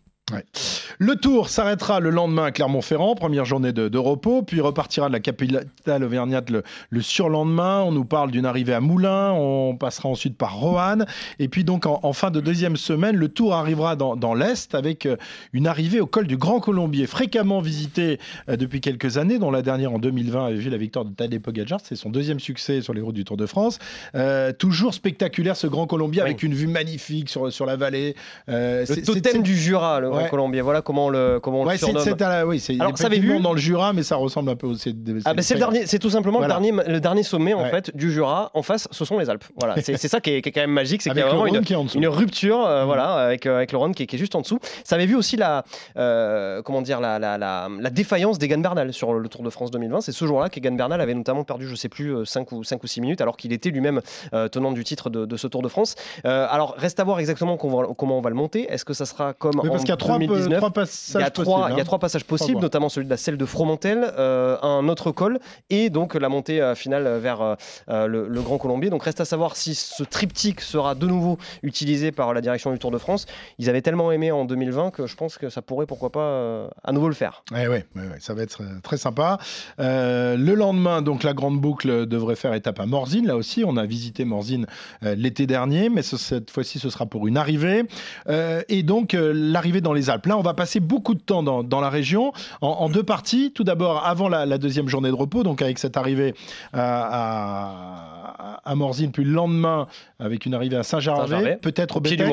Le tour s'arrêtera le lendemain à Clermont-Ferrand, première journée de, de repos, puis repartira de la capitale auvergnate le, le surlendemain. On nous parle d'une arrivée à Moulins, on passera ensuite par Roanne. Et puis donc en, en fin de deuxième semaine, le tour arrivera dans, dans l'Est avec euh, une arrivée au col du Grand Colombier, fréquemment visité euh, depuis quelques années, dont la dernière en 2020 avait vu la victoire de Tadej Pogacar. C'est son deuxième succès sur les routes du Tour de France. Euh, toujours spectaculaire ce Grand Colombier Oui. avec une vue magnifique sur, sur la vallée. Euh, Le totem du Jura, le Ouais. Colombier. Voilà comment on le, comment on Ouais, le c'est surnomme. c'est à la- oui, c'est Alors, ça avait effectivement vu dans le Jura, mais ça ressemble un peu au. C'est Ah c'est le dernier, c'est tout simplement Voilà. le dernier, le dernier sommet en fait du Jura. En face, ce sont les Alpes. Voilà, c'est c'est ça qui est, qui est quand même magique, c'est qu'il y a vraiment une, en rupture, euh, voilà, avec euh, avec le Rhône qui, est- qui est juste en dessous. Ça avait vu aussi la, euh, comment dire, la, la, la, la défaillance d'Egan Bernal sur le Tour de France 2020. C'est ce jour-là qu'Egan Bernal avait notamment perdu, je sais plus, 5 ou 5 ou 6 minutes, alors qu'il était lui-même euh, tenant du titre de, de ce Tour de France. Euh, alors reste à voir exactement va- comment on va le monter. Est-ce que ça sera comme en parce qu'il y a trois, 2019 trois il passages y, a trois, possibles, il y a hein. trois passages possibles, notamment celui de la selle de Fromentel, euh, un autre col et donc la montée euh, finale vers euh, euh, le, le Grand Colombier. Donc reste à savoir si ce triptyque sera de nouveau utilisé par la direction du Tour de France. Ils avaient tellement aimé en 2020 que je pense que ça pourrait pourquoi pas euh, à nouveau le faire. Ouais, ouais, ouais, ça va être euh, très sympa. Euh, le lendemain, donc la grande boucle devrait faire étape à Morzine. Là aussi, on a visité Morzine euh, l'été dernier, mais ce- cette fois-ci, ce sera pour une arrivée. Euh, et donc, euh, l'arrivée dans les Alpes. Là, on va passer beaucoup de temps dans, dans la région, en, en deux parties. Tout d'abord, avant la, la deuxième journée de repos, donc avec cette arrivée à, à, à Morzine, puis le lendemain, avec une arrivée à Saint-Gervais, peut-être au Bétex.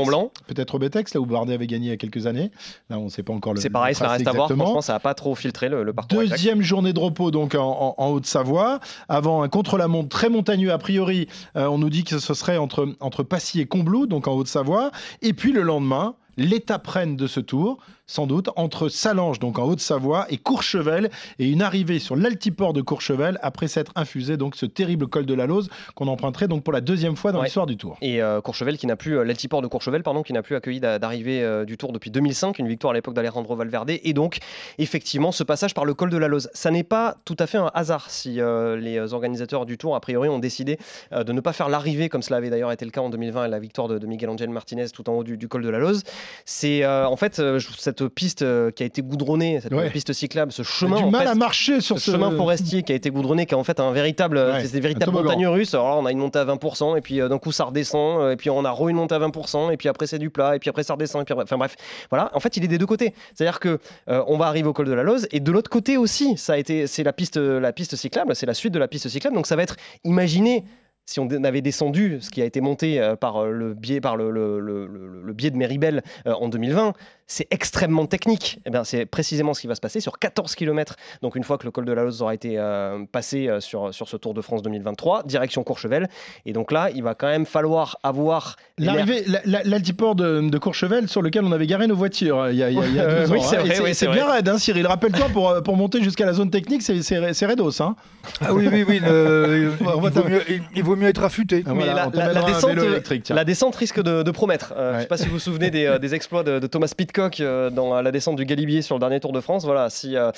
Peut-être au Bétex, là où Bardet avait gagné il y a quelques années. Là, on ne sait pas encore le C'est pareil, le ça reste à voir. Franchement, ça n'a pas trop filtré le, le parcours. exact. Deuxième journée de repos donc en, en- en Haute-Savoie, avant un contre-la-montre très montagneux. A priori, euh, on nous dit que ce serait entre, entre Passy et Combloux, donc en Haute-Savoie. Et puis le lendemain, l'étape reine de ce tour, sans doute, entre Salange, donc en Haute-Savoie, et Courchevel, et une arrivée sur l'altiport de Courchevel, après s'être infusé donc ce terrible col de la Lose qu'on emprunterait donc pour la deuxième fois dans Ouais. l'histoire du Tour. Et euh, Courchevel qui n'a plus, euh, l'altiport de Courchevel, pardon, qui n'a plus accueilli d'a- d'arrivée euh, du Tour depuis 2005, une victoire à l'époque d'Alejandro Valverde, et donc effectivement ce passage par le col de la Lose. Ça n'est pas tout à fait un hasard si euh, les organisateurs du Tour, a priori, ont décidé de ne pas faire l'arrivée, comme cela avait d'ailleurs été le cas en 2020 et la victoire de, de Miguel Angel Martinez tout en haut du, du col de la Lose. C'est en fait je- cette piste euh, qui a été goudronnée, cette Ouais. piste cyclable, ce chemin a du en mal fait, à marcher sur ce ce chemin forestier qui a été goudronné, qui est en fait un véritable, Ouais, c'est des véritables montagnes russes. Alors là, on a une montée à 20%, et puis euh, d'un coup ça redescend, euh, et puis on a re une montée à 20%, et puis après c'est du plat, et puis après ça redescend, et puis après- enfin bref, voilà. En fait, il est des deux côtés. C'est-à-dire que euh, on va arriver au col de la Lose, et de l'autre côté aussi, ça a été, c'est la piste, la piste cyclable, c'est la suite de la piste cyclable, donc ça va être, imaginé. Si on avait descendu ce qui a été monté par le biais, par le, le- le- le- le biais de Méribel en 2020, c'est extrêmement technique. Eh bien, c'est précisément ce qui va se passer sur 14 km. Donc, une fois que le col de la Lose aura été euh, passé euh, sur, sur ce Tour de France 2023, direction Courchevel. Et donc là, il va quand même falloir avoir. L'arrivée, la- la- l'altiport de, de Courchevel sur lequel on avait garé nos voitures euh, il y a, il y a- il y a 12 oui, ans, c'est hein. vrai, Et oui, c'est c'est bien raide, hein, Cyril. Rappelle-toi, pour, pour monter jusqu'à la zone technique, c'est c'est- c'est raidos. Hein. Ah oui, oui, oui. il, vaut mieux, il- il vaut mieux être affûté. Ah, Mais voilà, la- descente. La descente risque de, de promettre. Euh, Je ne sais pas si vous vous souvenez des, euh, des exploits de, de Thomas Pitcock euh, dans la descente du Galibier sur le dernier Tour de France. Voilà, si, euh,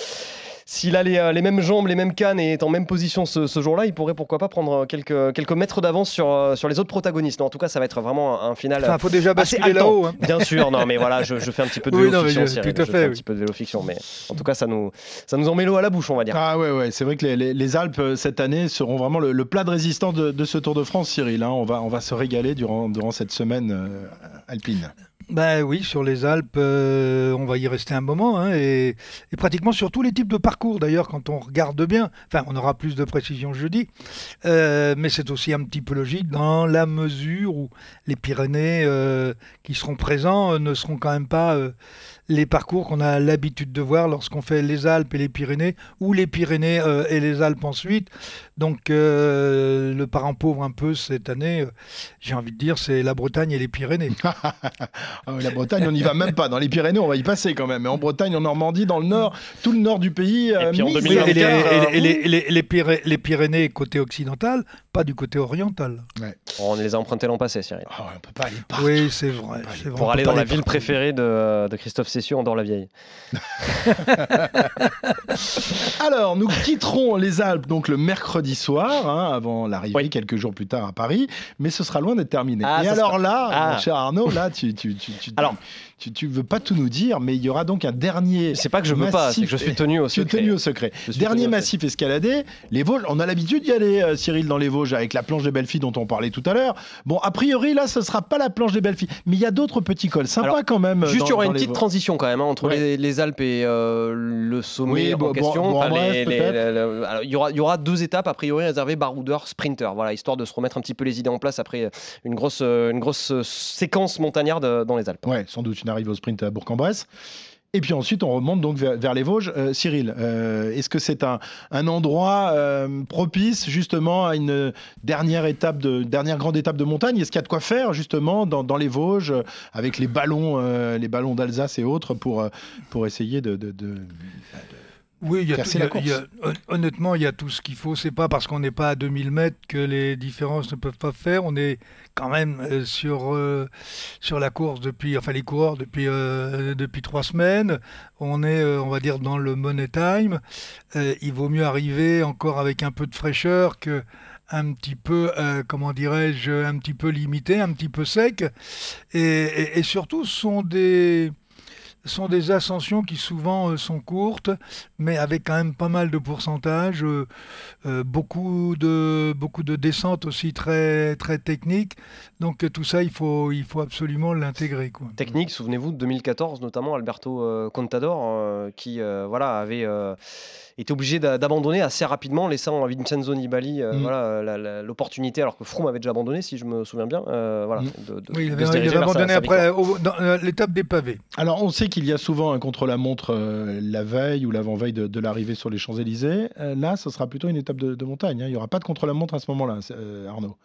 s'il a les, euh, les mêmes jambes, les mêmes cannes et est en même position ce, ce jour-là, il pourrait pourquoi pas prendre quelques, quelques mètres d'avance sur, sur les autres protagonistes. Non, en tout cas, ça va être vraiment un, un final. Enfin, faut déjà basculer là-haut. hein. Bien sûr, non, mais voilà, je, je fais un petit peu de Oui, non, vélo-fiction, mais je- Cyril, tout à je fait, fais un oui. petit peu de vélo-fiction, mais en tout cas, ça nous, ça nous en met l'eau à la bouche, on va dire. Ah ouais, ouais, c'est vrai que les, les- les Alpes cette année seront vraiment le, le plat de résistance de, de ce Tour de France, Cyril. hein. On, va, on va se régaler durant, durant cette semaine euh, alpine. Ben oui, sur les Alpes, euh, on va y rester un moment, hein, et, pratiquement sur tous les types de parcours d'ailleurs, quand on regarde bien. Enfin, on aura plus de précision jeudi, Euh, mais c'est aussi un petit peu logique dans la mesure où les Pyrénées euh, qui seront présents ne seront quand même pas les parcours qu'on a l'habitude de voir lorsqu'on fait les Alpes et les Pyrénées, ou les Pyrénées et les Alpes ensuite. Donc le parent pauvre un peu cette année, j'ai envie de dire, c'est la Bretagne et les Pyrénées. Ah ouais, la Bretagne, on n'y va même pas. Dans les Pyrénées, on va y passer quand même. Mais en Bretagne, en Normandie, dans le nord, tout le nord du pays. puis en mise- 2024, Oui, et les, Pyrénées côté occidental, pas du côté oriental. On les a empruntés l'an passé, Cyril. Ouais, on peut pas aller partout. Oui, c'est vrai. Pour aller dans la ville partout. préférée de, de Christophe Cessieux, Andorre-la-Vieille. Alors, nous quitterons les Alpes donc le mercredi soir, hein, avant l'arrivée Oui. quelques jours plus tard à Paris, mais ce sera loin d'être terminé. Ah, Et alors sera- là, Ah. mon cher Arnaud, là, tu, tu, tu, tu, Alors. Tu, tu veux pas tout nous dire, mais il y aura donc un dernier. C'est pas que je veux pas, c'est que je suis tenu au secret. tenu au secret. Dernier tenu massif escaladé, les Vosges. On a l'habitude d'y aller, euh, Cyril, dans les Vosges, avec la planche des belles filles dont on parlait tout à l'heure. Bon, a priori, là, ce sera pas la planche des belles filles, mais il y a d'autres petits cols sympas Alors, quand même. euh, Juste, il y aura une petite transition quand même hein, entre Ouais. les, les Alpes et euh, le sommet Oui, en bon, question. bon, Enfin, il, y aura, y aura deux étapes a priori réservées baroudeur sprinter, voilà, histoire de se remettre un petit peu les idées en place après une grosse, une grosse séquence montagnarde dans les Alpes. Ouais, sans doute une arrivée au sprint à Bourg-en-Bresse. Et puis ensuite, on remonte donc vers, les Vosges. Euh, Cyril, euh, est-ce que c'est un, un endroit euh, propice justement à une dernière étape de dernière grande étape de montagne? Est-ce qu'il y a de quoi faire justement dans, dans les Vosges avec les ballons, les ballons d'Alsace et autres pour pour essayer de- Oui, il y a tout- la course. y a- honnêtement, il y a tout ce qu'il faut. C'est pas parce qu'on n'est pas à 2000 mètres que les différences ne peuvent pas faire. On est quand même euh, sur, euh, sur la course depuis, enfin les coureurs depuis, euh, depuis trois semaines. On est, euh, on va dire, dans le money time. Il vaut mieux arriver encore avec un peu de fraîcheur que un petit peu, euh, comment dirais-je, un petit peu limité, un petit peu sec. Et, et- et surtout, ce sont des sont des ascensions qui souvent euh, sont courtes, mais avec quand même pas mal de pourcentage, euh, euh, beaucoup de beaucoup de descentes aussi très très techniques. Donc euh, tout ça, il faut il faut absolument l'intégrer quoi. Technique, souvenez-vous de 2014 notamment Alberto euh, Contador euh, qui euh, voilà avait euh, été obligé d'a- d'abandonner assez rapidement, laissant à Vincenzo Nibali euh, Mm. voilà l'opportunité alors que Froome avait déjà abandonné si je me souviens bien. euh, voilà, Mm. de, de- Oui, il avait, il abandonné sa après euh, l'étape des pavés. Alors, on sait qu'il y a souvent un contre-la-montre euh, la veille ou l'avant-veille de, de l'arrivée sur les Champs-Élysées. Euh, là, ce sera plutôt une étape de, montagne. hein. Il n'y aura pas de contre-la-montre à ce moment-là, euh, Arnaud.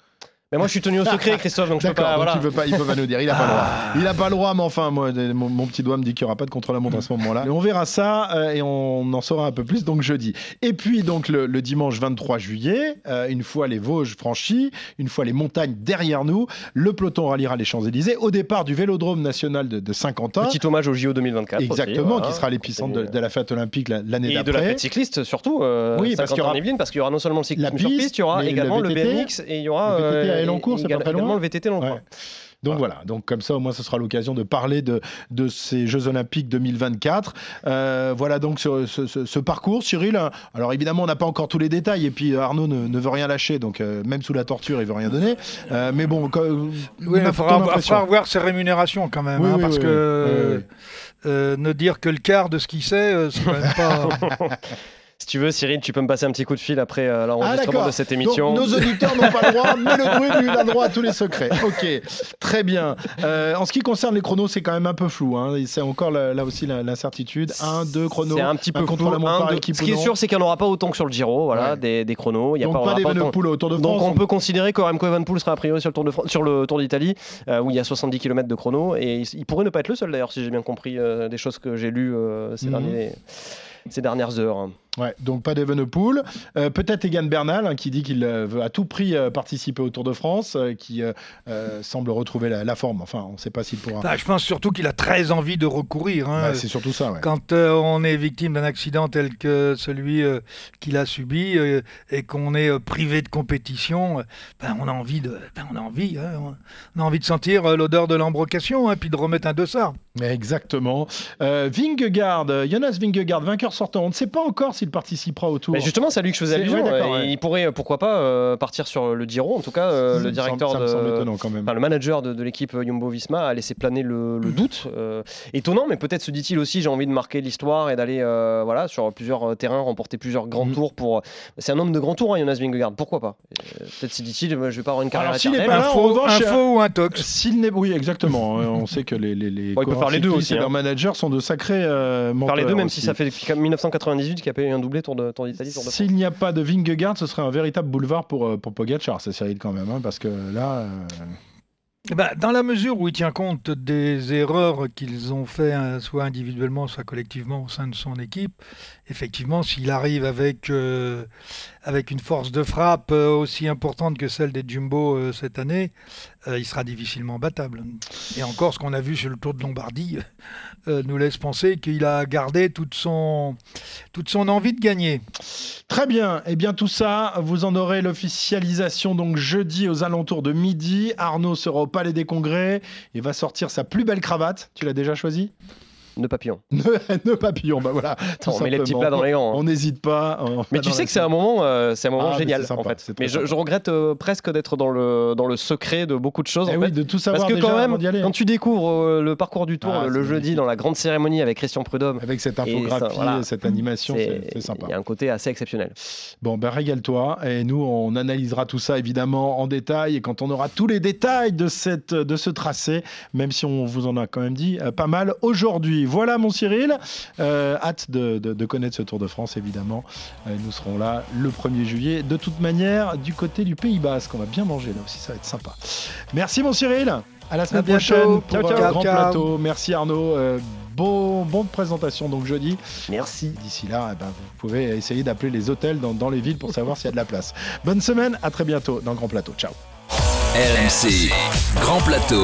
Mais moi je suis tenu au secret Christophe donc je peux D'accord, pas donc voilà. il veut pas, il peut pas nous dire, il n'a pas le droit. Il n'a pas le droit, mais enfin, moi, mon, mon petit doigt me dit qu'il n'y aura pas de contre-la-montre à ce moment-là. Mais on verra ça euh, et on en saura un peu plus donc jeudi. Et puis donc le, le dimanche 23 juillet, euh, une fois les Vosges franchis, une fois les montagnes derrière nous, le peloton ralliera les Champs-Élysées au départ du Vélodrome national de, de Saint-Quentin. Petit hommage au JO 2024 aussi, Exactement, voilà. qui sera l'épicentre de, de la fête olympique la- l'année Et de la fête cycliste surtout, euh, Oui, parce qu'il y aura- Saint-Quentin-en-Yvelines, parce qu'il y aura non seulement le cyclisme La sur piste, piste, il y aura mais le également le, VTT, BMX et il y aura le VTT à Elancourt, c'est pas très loin le VTT non Ouais. Donc voilà, donc comme ça au moins ce sera l'occasion de parler de, de ces Jeux Olympiques 2024. Euh, voilà donc ce, ce- ce- parcours, Cyril. Alors évidemment on n'a pas encore tous les détails et puis euh, Arnaud ne, ne veut rien lâcher, donc euh, même sous la torture il veut rien donner. Euh, mais bon, quand- Oui, ma- il faudra, faudra voir ses rémunérations quand même, Oui, hein, oui, parce oui, que oui, oui, oui. euh, ne dire que le quart de ce qu'il sait, euh, c'est quand même pas. Si tu veux, Cyril, tu peux me passer un petit coup de fil après euh, Ah l'enregistrement d'accord. de cette émission. Donc, nos auditeurs n'ont pas le droit, mais le druide lui il a le droit à tous les secrets. Ok, très bien. Euh, en ce qui concerne les chronos, c'est quand même un peu flou. Hein. C'est encore là, là aussi l'incertitude. Un, deux chronos. C'est un petit peu contre flou. Un, deux. Ce qui est sûr, c'est qu'il n'y en aura pas autant que sur le Giro, voilà, Ouais. des, des chronos. Il y a Donc pas, pas des pas autant- Evenepoel au Tour de France. Donc on peut considérer que Remco sera a priori sur le Tour de France- sur le Tour d'Italie, euh, où il y a 70 km de chrono, et il, il pourrait ne pas être le seul d'ailleurs, si j'ai bien compris euh, des choses que j'ai lues ces, Mhm. derniers- ces dernières heures. Ouais, donc pas d'Evenepoel. Euh, Peut-être Egan Bernal hein, qui dit qu'il euh, veut à tout prix euh, participer au Tour de France, euh, qui semble retrouver la, la forme. Enfin, on ne sait pas s'il pourra. Bah, je pense surtout qu'il a très envie de recourir. hein. Bah, c'est surtout ça. ouais. Quand on est victime d'un accident tel que celui qu'il a subi et qu'on est privé de compétition, ben, on a envie de, ben, on a envie, hein, on a envie de sentir l'odeur de l'embrocation, hein, puis de remettre un dossard. Exactement. Vingegaard, Jonas Vingegaard, vainqueur sortant. On ne sait pas encore s'il participera au Tour. Mais justement, c'est à lui que je faisais allusion. ouais, ouais. Il pourrait, euh, pourquoi pas, euh, partir sur le Giro. En tout cas, euh, le directeur semble- ça me semble de, étonnant quand même. Enfin, le manager de, de l'équipe Jumbo-Visma a laissé planer le, le doute. euh, étonnant, mais peut-être se dit-il aussi j'ai envie de marquer l'histoire et d'aller euh, voilà, sur plusieurs terrains, remporter plusieurs grands Mhm. tours. pour. C'est un homme de grand tour, hein, Jonas Vingegaard. Pourquoi pas? Euh, Peut-être se dit-il je vais pas avoir une carrière Alors, s'il est éternelle. pas là, en Info, revanche, info ou intox S'il n'est, oui, exactement. Euh, on sait que les, les, les Bon, il peut faire les deux aussi, et leurs hein. managers sont de sacrés euh, Faire les deux, même aussi. si ça fait depuis 1998 qu'il a payé un doublé Tour de Tour d'Italie. S'il n'y a pas de Vingegaard, ce serait un véritable boulevard pour, euh, pour Pogacar, ça Cyril quand même, hein, parce que là, euh, Eh ben, dans la mesure où il tient compte des erreurs qu'ils ont fait, hein, soit individuellement, soit collectivement au sein de son équipe, effectivement, s'il arrive avec, euh, avec une force de frappe euh, aussi importante que celle des Jumbo euh, cette année, euh, il sera difficilement battable. Et encore, ce qu'on a vu sur le Tour de Lombardie euh, nous laisse penser qu'il a gardé toute son, toute son envie de gagner. Très bien. Et bien tout ça, vous en aurez l'officialisation donc jeudi aux alentours de midi. Arnaud sera au Palais des Congrès. Il va sortir sa plus belle cravate. Tu l'as déjà choisie? Nœud papillon. Nœud papillon. Bah voilà. On met les petits plats dans les gants. hein. On n'hésite pas. on Mais tu sais que c'est un moment, euh, c'est un moment Ah, génial sympa, en fait. Mais je, sympa. je regrette euh, presque d'être dans le, dans le secret de beaucoup de choses. Eh en oui, fait. de tout savoir Parce que déjà quand même, quand tu découvres euh, le parcours du tour Ah, le, jeudi magnifique. dans la grande cérémonie avec Christian Prudhomme, Avec cette Et ça, infographie, voilà. cette animation, c'est c'est il sympa. y a un côté assez exceptionnel. Bon, ben régale-toi. Et nous, on analysera tout ça évidemment en détail. Et quand on aura tous les détails de, cette, de ce tracé, même si on vous en a quand même dit pas mal aujourd'hui. Voilà, mon Cyril. Euh, hâte de, de- de connaître ce Tour de France, évidemment. Euh, nous serons là le 1er juillet. De toute manière, du côté du Pays Basque, on va bien manger là aussi. Ça va être sympa. Merci, mon Cyril. À la semaine prochaine pour Ciao, un ciao. grand Ciao. plateau. Merci, Arnaud. Euh, bon, bonne présentation donc jeudi. Merci. D'ici là, eh ben, vous pouvez essayer d'appeler les hôtels dans, dans les villes pour savoir s'il y a de la place. Bonne semaine, à très bientôt dans Grand Plateau. Ciao. RMC, Grand Plateau.